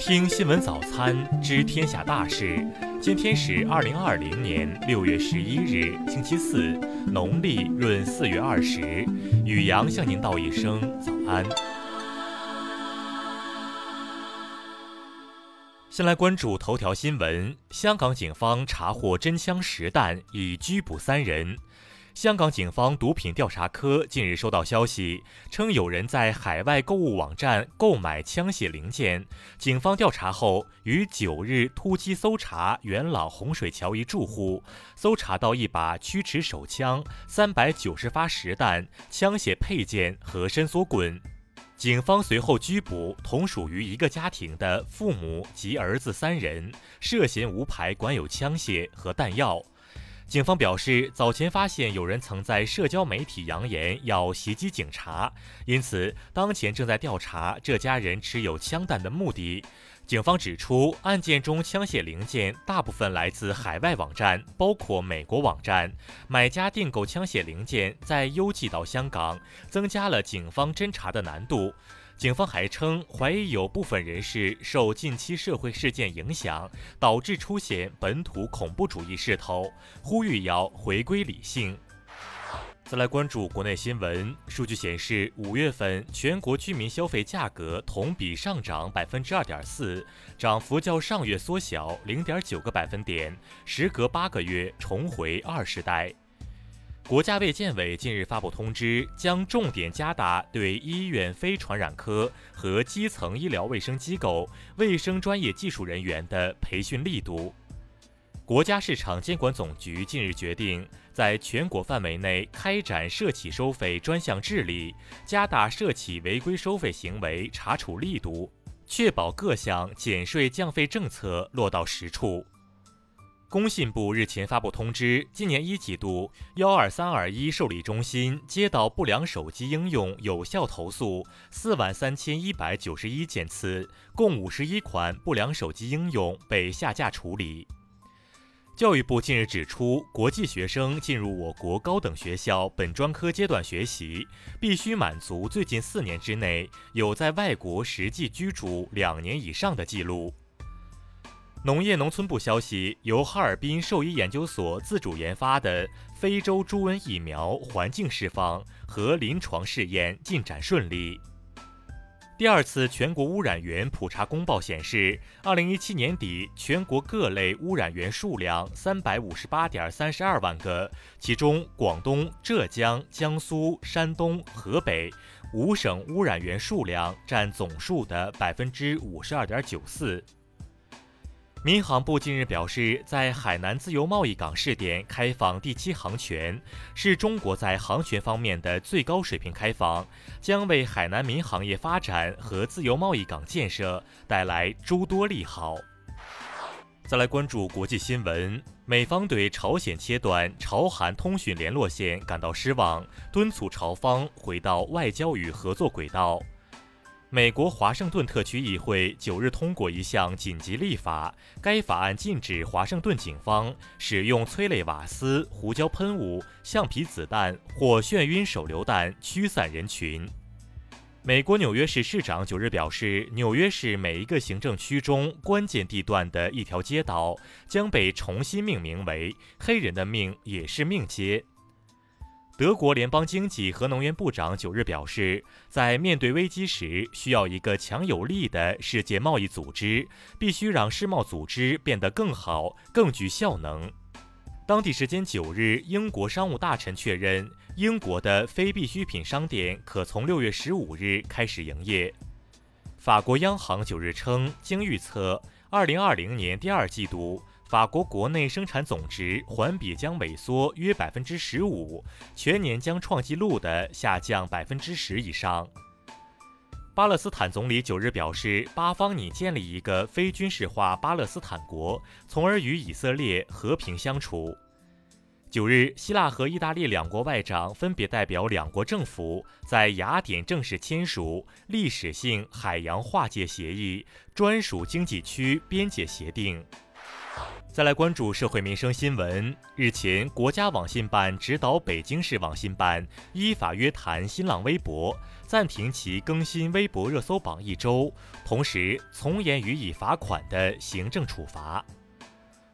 听新闻早餐知天下大事。今天是二零二零年六月十一日，星期四，农历闰四月二十。宇阳向您道一声早安。先来关注头条新闻：香港警方查获真枪实弹，已拘捕三人。香港警方毒品调查科近日收到消息，称有人在海外购物网站购买枪械零件。警方调查后，于九日突击搜查元朗洪水桥一住户，搜查到一把曲尺手枪、三百九十发实弹、枪械配件和伸缩棍。警方随后拘捕同属于一个家庭的父母及儿子三人，涉嫌无牌管有枪械和弹药。警方表示，早前发现有人曾在社交媒体扬言要袭击警察，因此当前正在调查这家人持有枪弹的目的。警方指出，案件中枪械零件大部分来自海外网站，包括美国网站。买家订购枪械零件再邮寄到香港，增加了警方侦查的难度。警方还称，怀疑有部分人士受近期社会事件影响，导致出现本土恐怖主义势头，呼吁要回归理性。再来关注国内新闻，数据显示，五月份全国居民消费价格同比上涨百分之二点四，涨幅较上月缩小零点九个百分点，时隔八个月重回二十代。国家卫健委近日发布通知，将重点加大对医院非传染科和基层医疗卫生机构卫生专业技术人员的培训力度。国家市场监管总局近日决定，在全国范围内开展涉企收费专项治理，加大涉企违规收费行为查处力度，确保各项减税降费政策落到实处。工信部日前发布通知，今年一季度，幺二三二一受理中心接到不良手机应用有效投诉四万三千一百九十一件次，共五十一款不良手机应用被下架处理。教育部近日指出，国际学生进入我国高等学校本专科阶段学习，必须满足最近四年之内有在外国实际居住两年以上的记录。农业农村部消息，由哈尔滨兽医研究所自主研发的非洲猪瘟疫苗环境释放和临床试验进展顺利。第二次全国污染源普查公报显示，二零一七年底全国各类污染源数量三百五十八点三十二万个，其中广东、浙江、江苏、山东、河北五省污染源数量占总数的百分之五十二点九四。民航部近日表示，在海南自由贸易港试点开放第七航权，是中国在航权方面的最高水平开放，将为海南民航业发展和自由贸易港建设带来诸多利好。再来关注国际新闻，美方对朝鲜切断朝韩通讯联络线感到失望，敦促朝方回到外交与合作轨道。美国华盛顿特区议会九日通过一项紧急立法，该法案禁止华盛顿警方使用催泪瓦斯、胡椒喷雾、橡皮子弹或眩晕手榴弹驱散人群。美国纽约市市长九日表示，纽约市每一个行政区中关键地段的一条街道将被重新命名为“黑人的命也是命街”。德国联邦经济和能源部长九日表示，在面对危机时，需要一个强有力的世界贸易组织，必须让世贸组织变得更好、更具效能。当地时间九日，英国商务大臣确认，英国的非必需品商店可从六月十五日开始营业。法国央行九日称，经预测，二零二零年第二季度。法国国内生产总值环比将萎缩约百分之十五，全年将创纪录的下降百分之十以上。巴勒斯坦总理九日表示，巴方拟建立一个非军事化巴勒斯坦国，从而与以色列和平相处。九日，希腊和意大利两国外长分别代表两国政府在雅典正式签署历史性海洋划界协议专属经济区边界协定。再来关注社会民生新闻。日前，国家网信办指导北京市网信办依法约谈新浪微博，暂停其更新微博热搜榜一周，同时从严予以罚款的行政处罚。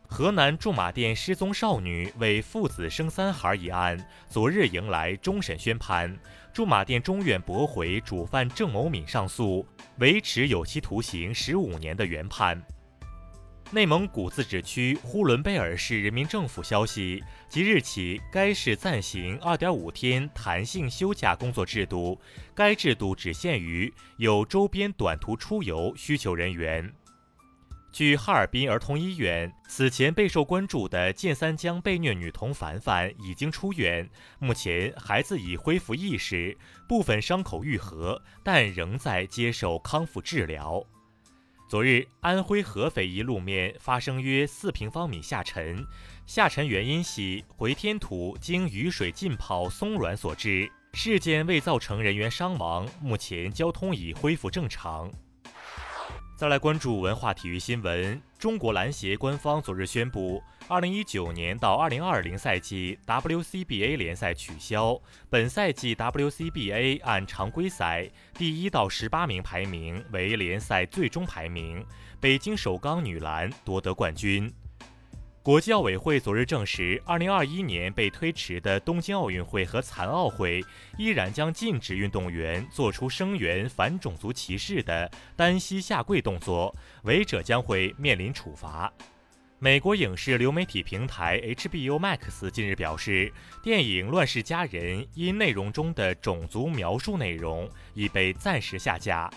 河南驻马店失踪少女为父子生三孩一案，昨日迎来终审宣判，驻马店中院驳回主犯郑某敏上诉，维持有期徒刑十五年的原判。内蒙古自治区呼伦贝尔市人民政府消息，即日起，该市暂行2.5天弹性休假工作制度，该制度只限于有周边短途出游需求人员。据哈尔滨儿童医院，此前备受关注的建三江被虐女童凡凡已经出院，目前孩子已恢复意识，部分伤口愈合，但仍在接受康复治疗。昨日，安徽合肥一路面发生约四平方米下沉，下沉原因系回填土经雨水浸泡松软所致。事件未造成人员伤亡，目前交通已恢复正常。再来关注文化体育新闻。中国篮协官方昨日宣布，二零一九年到二零二零赛季 WCBA 联赛取消。本赛季 WCBA 按常规赛第一到十八名排名为联赛最终排名。北京首钢女篮夺得冠军。国际奥委会昨日证实，二零二一年被推迟的东京奥运会和残奥会依然将禁止运动员做出声援反种族歧视的单膝下跪动作，违者将会面临处罚。美国影视流媒体平台 HBO Max 近日表示，电影《乱世佳人》因内容中的种族描述内容已被暂时下架。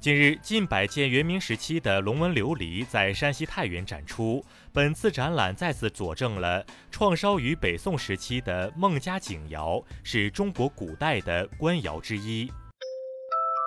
近日，近百件元明时期的龙纹琉璃在山西太原展出。本次展览再次佐证了创烧于北宋时期的孟家井窑是中国古代的官窑之一。